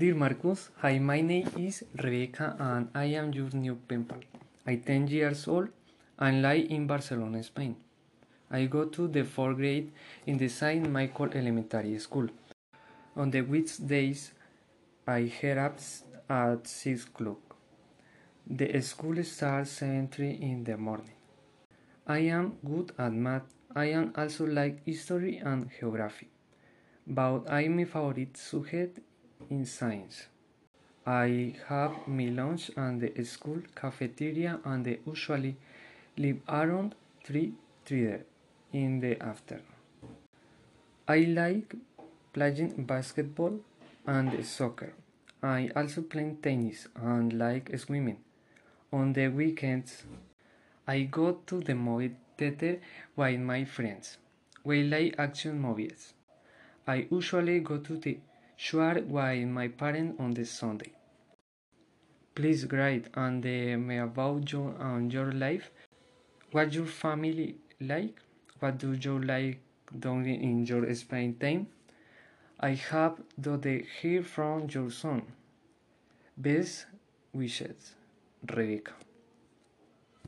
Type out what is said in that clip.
Dear Marcus, hi, my name is Rebecca and I am your new pal. I'm 10 years old and live in Barcelona, Spain. I go to the fourth grade in the Saint Michael Elementary School. On the weekdays, I head up at 6 o'clock. The school starts 7.30 in the morning. I am good at math. I am also like history and geography. But my favorite subject in science. I have my lunch and the school cafeteria and I usually leave around 3 3 in the afternoon. I like playing basketball and soccer. I also play tennis and like swimming. On the weekends, I go to the movie theater with my friends. We like action movies. I usually go to the share with my parents on the Sunday. Please write and me about you and your life. What your family like? What do you like doing in your spare time? I have to hear from your son. Best wishes, Rebecca.